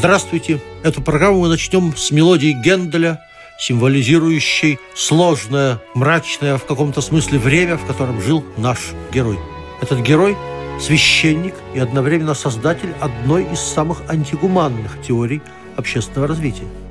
Здравствуйте! Эту программу мы начнем с мелодии Генделя, символизирующей сложное, мрачное в каком-то смысле время, в котором жил наш герой. Этот герой – священник и одновременно создатель одной из самых антигуманных теорий общественного развития –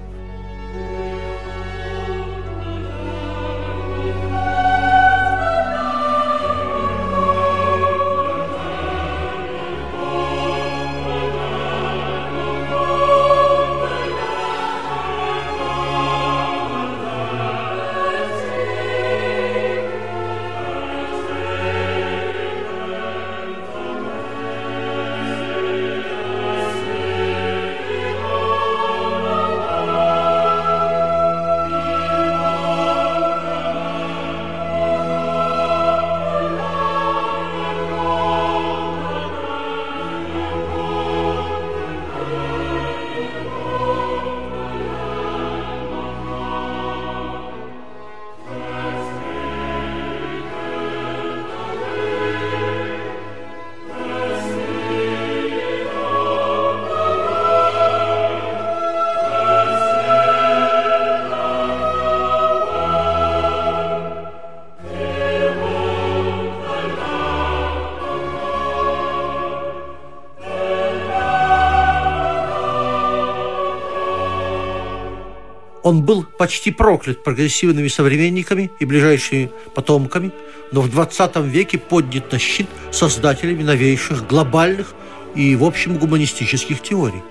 Он был почти проклят прогрессивными современниками и ближайшими потомками, но в 20 веке поднят на щит создателями новейших глобальных и, в общем, гуманистических теорий.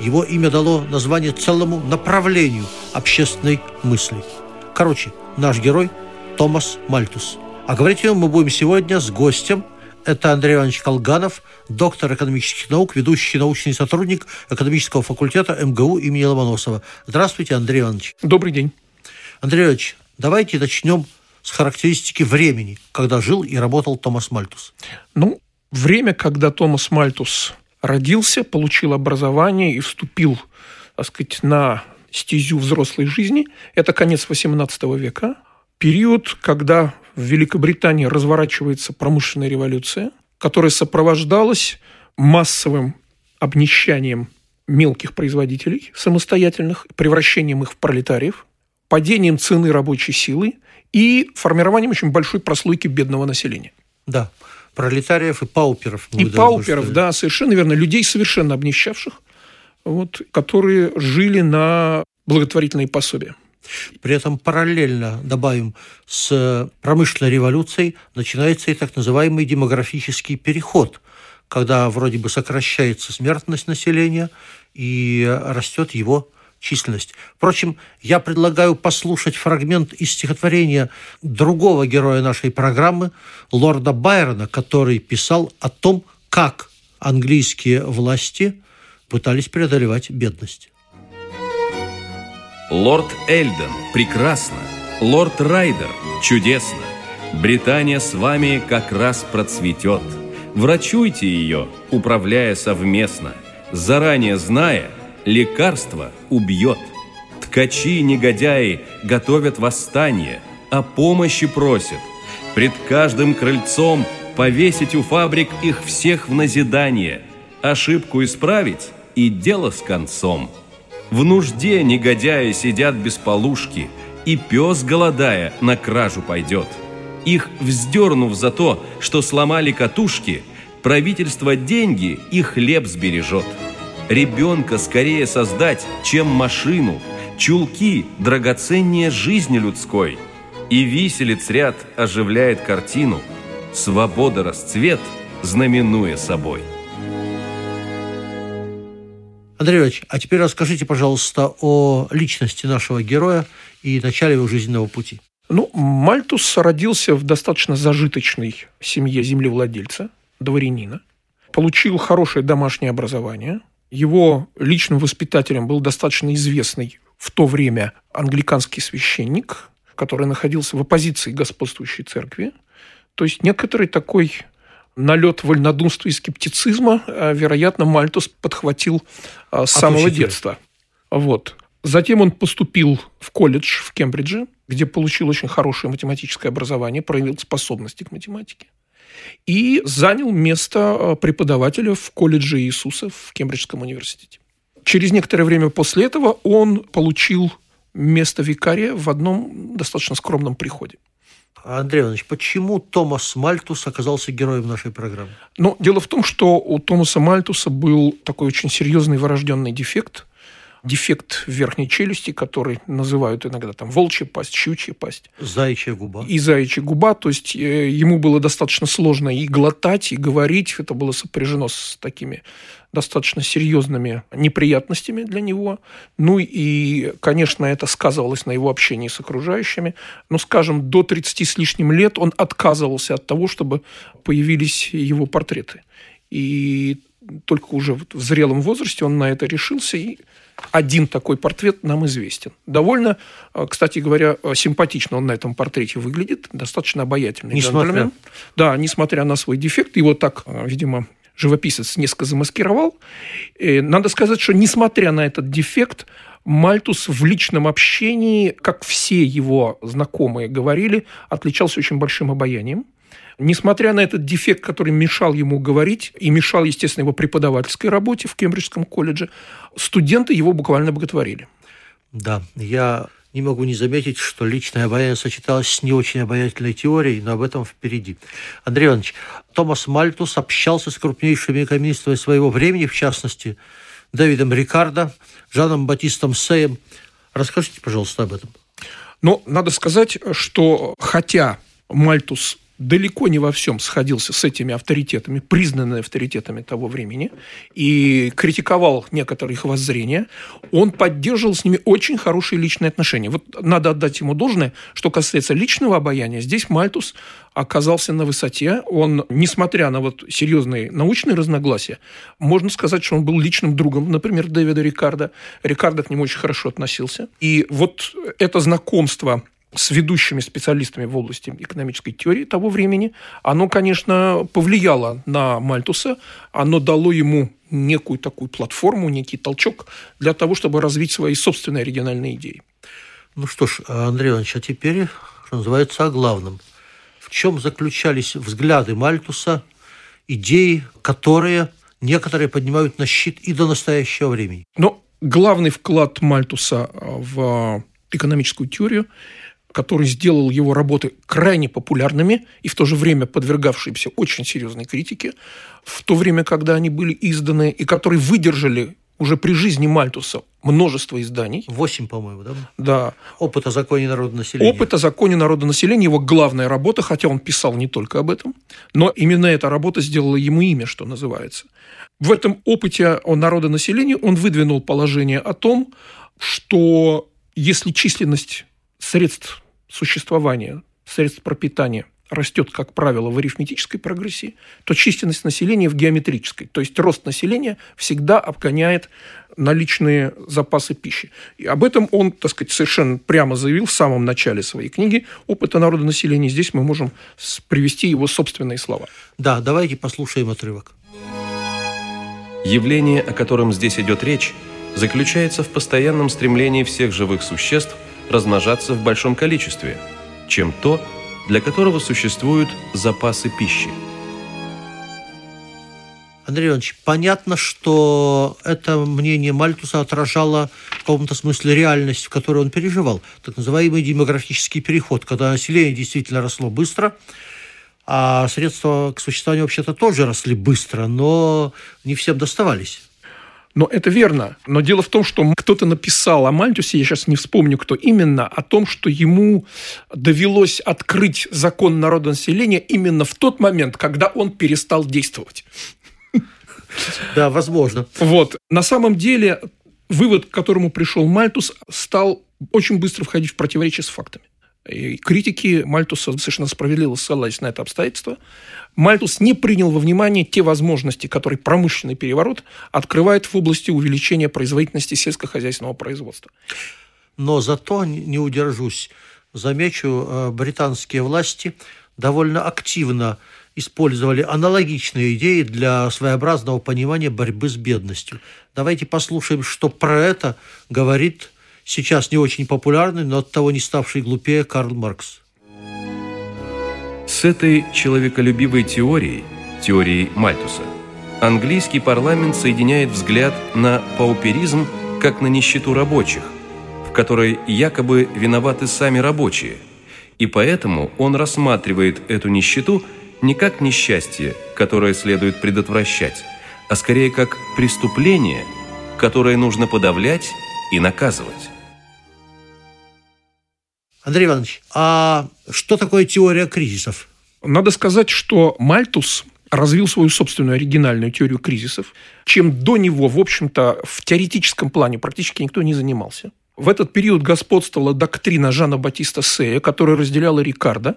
Его имя дало название целому направлению общественной мысли. Короче, наш герой Томас Мальтус. А говорить о нем мы будем сегодня с гостем, это Андрей Иванович Колганов, доктор экономических наук, ведущий научный сотрудник экономического факультета МГУ имени Ломоносова. Здравствуйте, Андрей Иванович. Добрый день. Андрей Иванович, давайте начнем с характеристики времени, когда жил и работал Томас Мальтус. Ну, время, когда Томас Мальтус родился, получил образование и вступил, так сказать, на стезю взрослой жизни, это конец XVIII века, период, когда в Великобритании разворачивается промышленная революция, которая сопровождалась массовым обнищанием мелких производителей самостоятельных, превращением их в пролетариев, падением цены рабочей силы и формированием очень большой прослойки бедного населения. Да, пролетариев и пауперов. И пауперов, да, совершенно верно. Людей, совершенно обнищавших, вот, которые жили на благотворительные пособия. При этом параллельно, добавим, с промышленной революцией начинается и так называемый демографический переход, когда вроде бы сокращается смертность населения и растет его численность. Впрочем, я предлагаю послушать фрагмент из стихотворения другого героя нашей программы, лорда Байрона, который писал о том, как английские власти пытались преодолевать бедность. Лорд Эльден – прекрасно. Лорд Райдер – чудесно. Британия с вами как раз процветет. Врачуйте ее, управляя совместно. Заранее зная, лекарство убьет. Ткачи-негодяи готовят восстание, о помощи просят. Пред каждым крыльцом повесить у фабрик их всех в назидание. Ошибку исправить и дело с концом. В нужде негодяи сидят без полушки, и пес, голодая, на кражу пойдет. Их вздернув за то, что сломали катушки, правительство деньги и хлеб сбережет. Ребенка скорее создать, чем машину, чулки драгоценнее жизни людской. И виселиц ряд оживляет картину, свобода расцвет, знаменуя собой. Андрей Иванович, а теперь расскажите, пожалуйста, о личности нашего героя и начале его жизненного пути. Ну, Мальтус родился в достаточно зажиточной семье землевладельца, дворянина. Получил хорошее домашнее образование. Его личным воспитателем был достаточно известный в то время англиканский священник, который находился в оппозиции господствующей церкви. То есть некоторый такой налет вольнодумства и скептицизма, э, вероятно, Мальтус подхватил э, с самого учителя. детства. Вот. Затем он поступил в колледж в Кембридже, где получил очень хорошее математическое образование, проявил способности к математике. И занял место э, преподавателя в колледже Иисуса в Кембриджском университете. Через некоторое время после этого он получил место викария в одном достаточно скромном приходе. Андрей Иванович, почему Томас Мальтус оказался героем нашей программы? Ну, дело в том, что у Томаса Мальтуса был такой очень серьезный врожденный дефект – дефект верхней челюсти, который называют иногда там волчья пасть, щучья пасть. Заячья губа. И заячья губа. То есть э, ему было достаточно сложно и глотать, и говорить. Это было сопряжено с такими достаточно серьезными неприятностями для него. Ну и, конечно, это сказывалось на его общении с окружающими. Но, скажем, до 30 с лишним лет он отказывался от того, чтобы появились его портреты. И только уже в зрелом возрасте он на это решился и один такой портрет нам известен. Довольно, э, кстати говоря, э, симпатично он на этом портрете выглядит, достаточно обаятельный несмотря... джентльмен. Да, несмотря на свой дефект, его так, э, видимо, живописец несколько замаскировал. И надо сказать, что несмотря на этот дефект, Мальтус в личном общении, как все его знакомые говорили, отличался очень большим обаянием. Несмотря на этот дефект, который мешал ему говорить и мешал, естественно, его преподавательской работе в Кембриджском колледже, студенты его буквально боготворили. Да, я не могу не заметить, что личное обаяние сочеталось с не очень обаятельной теорией, но об этом впереди. Андрей Иванович, Томас Мальтус общался с крупнейшими экономистами своего времени, в частности, Дэвидом Рикардо, Жаном Батистом Сеем. Расскажите, пожалуйста, об этом. Ну, надо сказать, что хотя Мальтус далеко не во всем сходился с этими авторитетами, признанными авторитетами того времени, и критиковал некоторые их воззрения, он поддерживал с ними очень хорошие личные отношения. Вот надо отдать ему должное, что касается личного обаяния, здесь Мальтус оказался на высоте. Он, несмотря на вот серьезные научные разногласия, можно сказать, что он был личным другом, например, Дэвида Рикардо. Рикардо к нему очень хорошо относился. И вот это знакомство с ведущими специалистами в области экономической теории того времени, оно, конечно, повлияло на Мальтуса, оно дало ему некую такую платформу, некий толчок для того, чтобы развить свои собственные оригинальные идеи. Ну что ж, Андрей Иванович, а теперь, что называется, о главном. В чем заключались взгляды Мальтуса, идеи, которые некоторые поднимают на щит и до настоящего времени? Но главный вклад Мальтуса в экономическую теорию который сделал его работы крайне популярными и в то же время подвергавшимися очень серьезной критике, в то время, когда они были изданы, и которые выдержали уже при жизни Мальтуса множество изданий. Восемь, по-моему, да? Да. «Опыт о законе народонаселения». «Опыт о законе народонаселения» – его главная работа, хотя он писал не только об этом, но именно эта работа сделала ему имя, что называется. В этом опыте о народонаселении он выдвинул положение о том, что если численность средств существования, средств пропитания растет, как правило, в арифметической прогрессии, то численность населения в геометрической. То есть рост населения всегда обгоняет наличные запасы пищи. И об этом он, так сказать, совершенно прямо заявил в самом начале своей книги «Опыта народа населения». Здесь мы можем привести его собственные слова. Да, давайте послушаем отрывок. Явление, о котором здесь идет речь, заключается в постоянном стремлении всех живых существ – размножаться в большом количестве, чем то, для которого существуют запасы пищи. Андрей Иванович, понятно, что это мнение Мальтуса отражало в каком-то смысле реальность, в которой он переживал. Так называемый демографический переход, когда население действительно росло быстро, а средства к существованию вообще-то тоже росли быстро, но не всем доставались. Но это верно. Но дело в том, что кто-то написал о Мальтусе, я сейчас не вспомню, кто именно, о том, что ему довелось открыть закон народонаселения именно в тот момент, когда он перестал действовать. Да, возможно. Вот. На самом деле, вывод, к которому пришел Мальтус, стал очень быстро входить в противоречие с фактами. И критики Мальтуса совершенно справедливо ссылались на это обстоятельство. Мальтус не принял во внимание те возможности, которые промышленный переворот открывает в области увеличения производительности сельскохозяйственного производства. Но зато, не удержусь, замечу, э, британские власти довольно активно использовали аналогичные идеи для своеобразного понимания борьбы с бедностью. Давайте послушаем, что про это говорит сейчас не очень популярный, но от того не ставший глупее Карл Маркс. С этой человеколюбивой теорией, теорией Мальтуса, английский парламент соединяет взгляд на пауперизм как на нищету рабочих, в которой якобы виноваты сами рабочие, и поэтому он рассматривает эту нищету не как несчастье, которое следует предотвращать, а скорее как преступление, которое нужно подавлять и наказывать. Андрей Иванович, а что такое теория кризисов? Надо сказать, что Мальтус развил свою собственную оригинальную теорию кризисов, чем до него, в общем-то, в теоретическом плане практически никто не занимался. В этот период господствовала доктрина Жана Батиста Сея, которая разделяла Рикардо,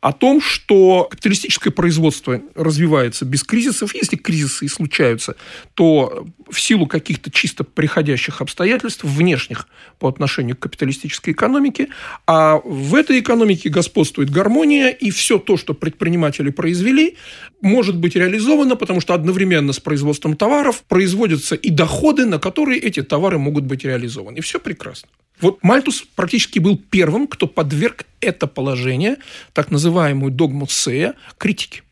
о том, что капиталистическое производство развивается без кризисов. Если кризисы и случаются, то в силу каких-то чисто приходящих обстоятельств, внешних по отношению к капиталистической экономике, а в этой экономике господствует гармония, и все то, что предприниматели произвели, может быть реализовано, потому что одновременно с производством товаров производятся и доходы, на которые эти товары могут быть реализованы. И все прекрасно. Вот Мальтус практически был первым, кто подверг это положение, так называемую догму Сея, критике.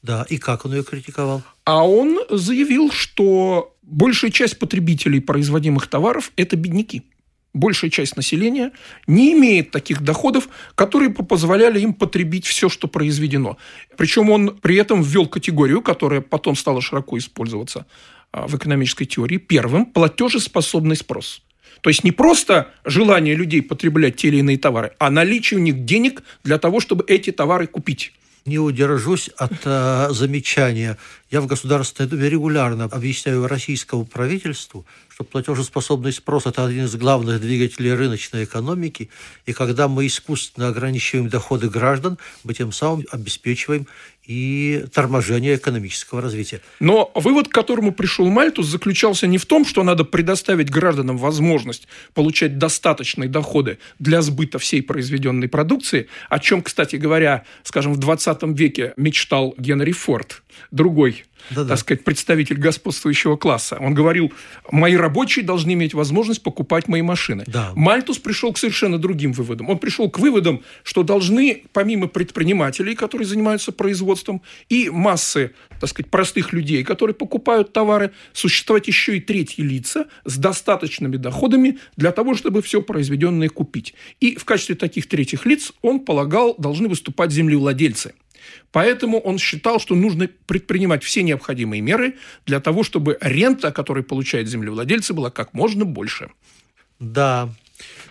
Да, и как он ее критиковал? А он заявил, что большая часть потребителей производимых товаров – это бедняки. Большая часть населения не имеет таких доходов, которые бы позволяли им потребить все, что произведено. Причем он при этом ввел категорию, которая потом стала широко использоваться а, в экономической теории, первым – платежеспособный спрос – то есть не просто желание людей потреблять те или иные товары, а наличие у них денег для того, чтобы эти товары купить не удержусь от э, замечания. Я в Государственной Думе регулярно объясняю российскому правительству, что платежеспособный спрос – это один из главных двигателей рыночной экономики, и когда мы искусственно ограничиваем доходы граждан, мы тем самым обеспечиваем и торможение экономического развития. Но вывод, к которому пришел Мальтус, заключался не в том, что надо предоставить гражданам возможность получать достаточные доходы для сбыта всей произведенной продукции, о чем, кстати говоря, скажем, в 20 веке мечтал Генри Форд, другой да-да. так сказать, представитель господствующего класса. Он говорил, мои рабочие должны иметь возможность покупать мои машины. Да. Мальтус пришел к совершенно другим выводам. Он пришел к выводам, что должны, помимо предпринимателей, которые занимаются производством, и массы, так сказать, простых людей, которые покупают товары, существовать еще и третьи лица с достаточными доходами для того, чтобы все произведенное купить. И в качестве таких третьих лиц он полагал, должны выступать землевладельцы – Поэтому он считал, что нужно предпринимать все необходимые меры для того, чтобы рента, которую получают землевладельцы, была как можно больше. Да,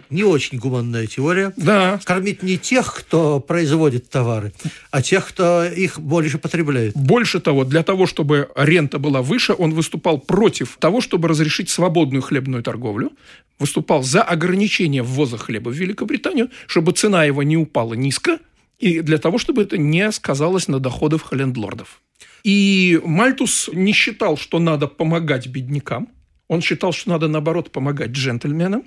не очень гуманная теория. Да. Кормить не тех, кто производит товары, а тех, кто их больше потребляет. Больше того, для того, чтобы рента была выше, он выступал против того, чтобы разрешить свободную хлебную торговлю, выступал за ограничение ввоза хлеба в Великобританию, чтобы цена его не упала низко, и для того, чтобы это не сказалось на доходах лендлордов. И Мальтус не считал, что надо помогать беднякам. Он считал, что надо, наоборот, помогать джентльменам.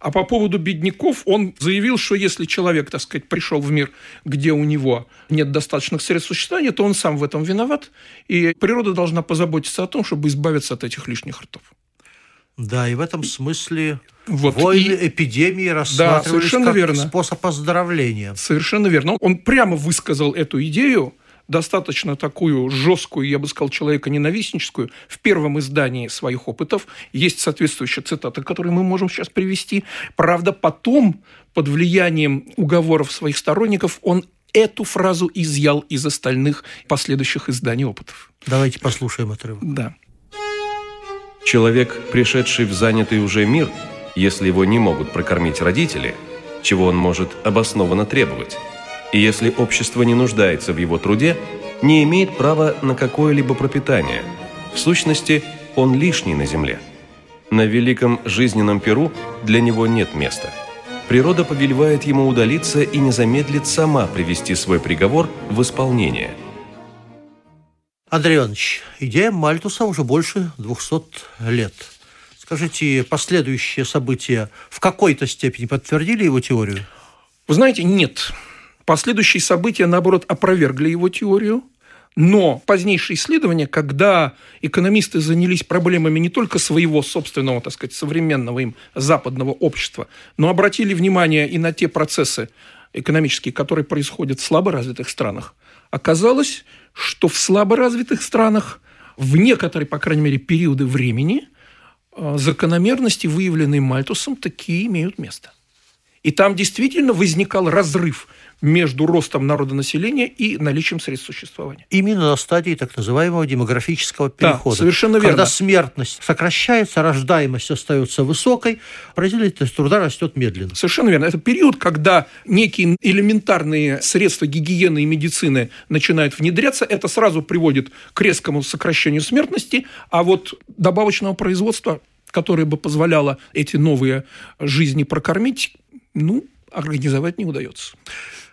А по поводу бедняков он заявил, что если человек, так сказать, пришел в мир, где у него нет достаточных средств существования, то он сам в этом виноват. И природа должна позаботиться о том, чтобы избавиться от этих лишних ртов. Да, и в этом смысле вот. войны, и... эпидемии рассматривались да, как верно. способ оздоровления. Совершенно верно. Он прямо высказал эту идею, достаточно такую жесткую, я бы сказал, человека ненавистническую, в первом издании своих опытов. Есть соответствующая цитата, которую мы можем сейчас привести. Правда, потом, под влиянием уговоров своих сторонников, он эту фразу изъял из остальных последующих изданий опытов. Давайте послушаем отрывок. Да. Человек, пришедший в занятый уже мир, если его не могут прокормить родители, чего он может обоснованно требовать, и если общество не нуждается в его труде, не имеет права на какое-либо пропитание. В сущности, он лишний на земле. На великом жизненном перу для него нет места. природа повелевает ему удалиться и не замедлит сама привести свой приговор в исполнение. Андрей Иванович, идея Мальтуса уже больше 200 лет. Скажите, последующие события в какой-то степени подтвердили его теорию? Вы знаете, нет. Последующие события, наоборот, опровергли его теорию. Но позднейшие исследования, когда экономисты занялись проблемами не только своего собственного, так сказать, современного им западного общества, но обратили внимание и на те процессы экономические, которые происходят в слаборазвитых странах, оказалось, что в слаборазвитых странах в некоторые, по крайней мере, периоды времени э, закономерности, выявленные Мальтусом, такие имеют место. И там действительно возникал разрыв между ростом народонаселения и наличием средств существования. Именно на стадии так называемого демографического перехода. Да, совершенно верно. Когда смертность сокращается, рождаемость остается высокой, производительность труда растет медленно. Совершенно верно. Это период, когда некие элементарные средства гигиены и медицины начинают внедряться, это сразу приводит к резкому сокращению смертности, а вот добавочного производства которое бы позволяло эти новые жизни прокормить, ну, организовать не удается.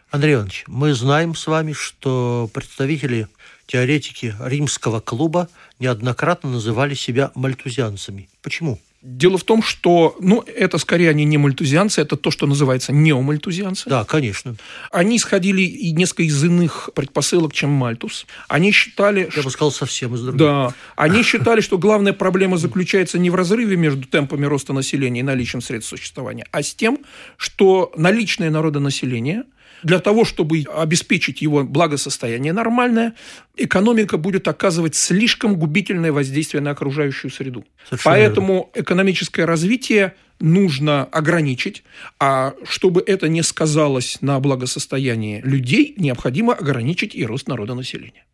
Андрей Иванович, мы знаем с вами, что представители теоретики римского клуба неоднократно называли себя мальтузианцами. Почему? Дело в том, что, ну, это скорее они не мальтузианцы, это то, что называется неомальтузианцы. Да, конечно. Они исходили и несколько из иных предпосылок, чем Мальтус. Они считали... Я бы сказал, совсем из других. Да. Они считали, что главная проблема заключается не в разрыве между темпами роста населения и наличием средств существования, а с тем, что наличное народонаселение – для того, чтобы обеспечить его благосостояние нормальное, экономика будет оказывать слишком губительное воздействие на окружающую среду. Совершенно Поэтому верно. экономическое развитие нужно ограничить, а чтобы это не сказалось на благосостоянии людей, необходимо ограничить и рост народонаселения.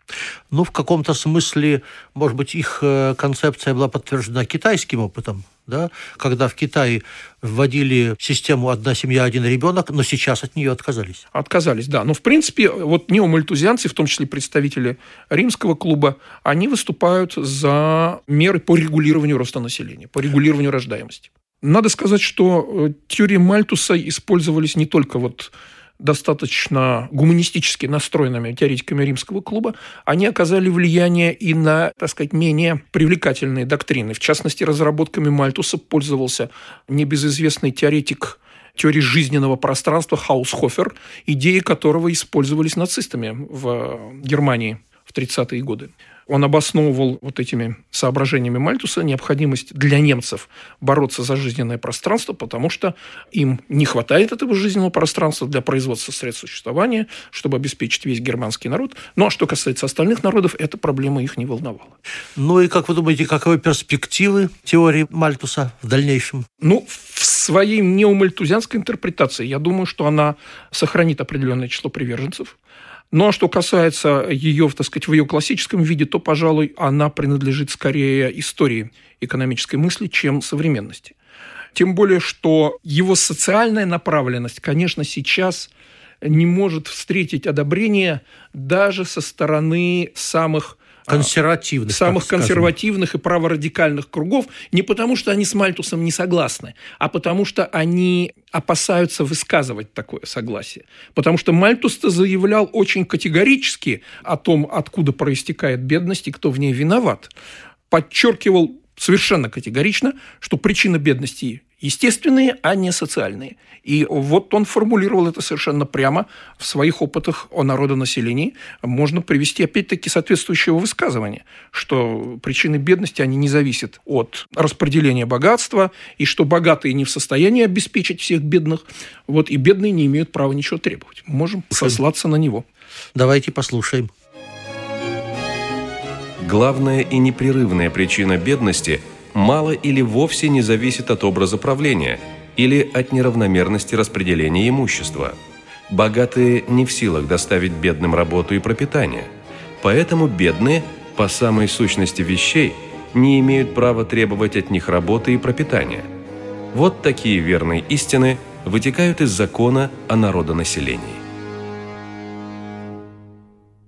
Ну, в каком-то смысле, может быть, их э, концепция была подтверждена китайским опытом, да, когда в Китае вводили систему «одна семья, один ребенок», но сейчас от нее отказались. Отказались, да. Но, в принципе, вот неомальтузианцы, в том числе представители римского клуба, они выступают за меры по регулированию роста населения, по регулированию рождаемости. Надо сказать, что э, теории Мальтуса использовались не только вот достаточно гуманистически настроенными теоретиками римского клуба, они оказали влияние и на, так сказать, менее привлекательные доктрины. В частности, разработками Мальтуса пользовался небезызвестный теоретик теории жизненного пространства Хаусхофер, идеи которого использовались нацистами в Германии в 30-е годы. Он обосновывал вот этими соображениями Мальтуса необходимость для немцев бороться за жизненное пространство, потому что им не хватает этого жизненного пространства для производства средств существования, чтобы обеспечить весь германский народ. Ну, а что касается остальных народов, эта проблема их не волновала. Ну и как вы думаете, каковы перспективы теории Мальтуса в дальнейшем? Ну, в своей неомальтузианской интерпретации, я думаю, что она сохранит определенное число приверженцев. Ну а что касается ее, так сказать, в ее классическом виде, то, пожалуй, она принадлежит скорее истории экономической мысли, чем современности. Тем более, что его социальная направленность, конечно, сейчас не может встретить одобрение даже со стороны самых консервативных, самых консервативных и праворадикальных кругов, не потому что они с Мальтусом не согласны, а потому что они опасаются высказывать такое согласие. Потому что Мальтус-то заявлял очень категорически о том, откуда проистекает бедность и кто в ней виноват. Подчеркивал совершенно категорично, что причина бедности естественные, а не социальные. И вот он формулировал это совершенно прямо в своих опытах о народонаселении. Можно привести, опять-таки, соответствующего высказывания, что причины бедности, они не зависят от распределения богатства, и что богатые не в состоянии обеспечить всех бедных, вот, и бедные не имеют права ничего требовать. Мы можем сослаться на него. Давайте послушаем. Главная и непрерывная причина бедности – мало или вовсе не зависит от образа правления или от неравномерности распределения имущества. Богатые не в силах доставить бедным работу и пропитание. Поэтому бедные, по самой сущности вещей, не имеют права требовать от них работы и пропитания. Вот такие верные истины вытекают из закона о народонаселении.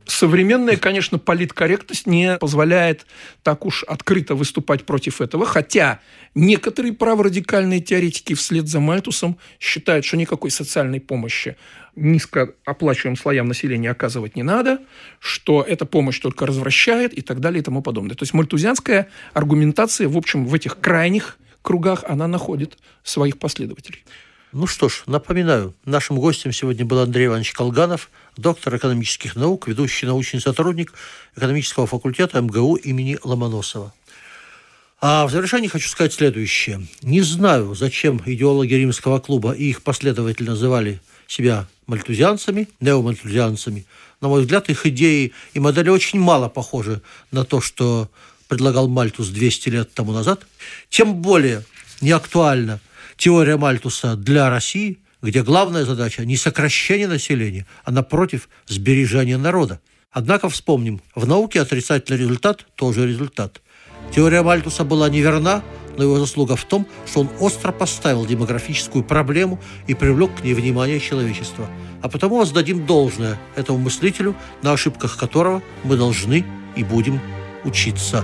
Современная, конечно, политкорректность не позволяет так уж открыто выступать против этого, хотя некоторые праворадикальные теоретики вслед за Мальтусом считают, что никакой социальной помощи низкооплачиваемым слоям населения оказывать не надо, что эта помощь только развращает и так далее и тому подобное. То есть мальтузианская аргументация, в общем, в этих крайних кругах она находит своих последователей. Ну что ж, напоминаю, нашим гостем сегодня был Андрей Иванович Колганов, доктор экономических наук, ведущий научный сотрудник экономического факультета МГУ имени Ломоносова. А в завершении хочу сказать следующее. Не знаю, зачем идеологи римского клуба и их последователи называли себя мальтузианцами, неомальтузианцами. На мой взгляд, их идеи и модели очень мало похожи на то, что предлагал Мальтус 200 лет тому назад. Тем более неактуальна теория Мальтуса для России, где главная задача не сокращение населения, а напротив сбережение народа. Однако вспомним, в науке отрицательный результат тоже результат. Теория Мальтуса была неверна, но его заслуга в том, что он остро поставил демографическую проблему и привлек к ней внимание человечества. А потому воздадим должное этому мыслителю, на ошибках которого мы должны и будем учиться.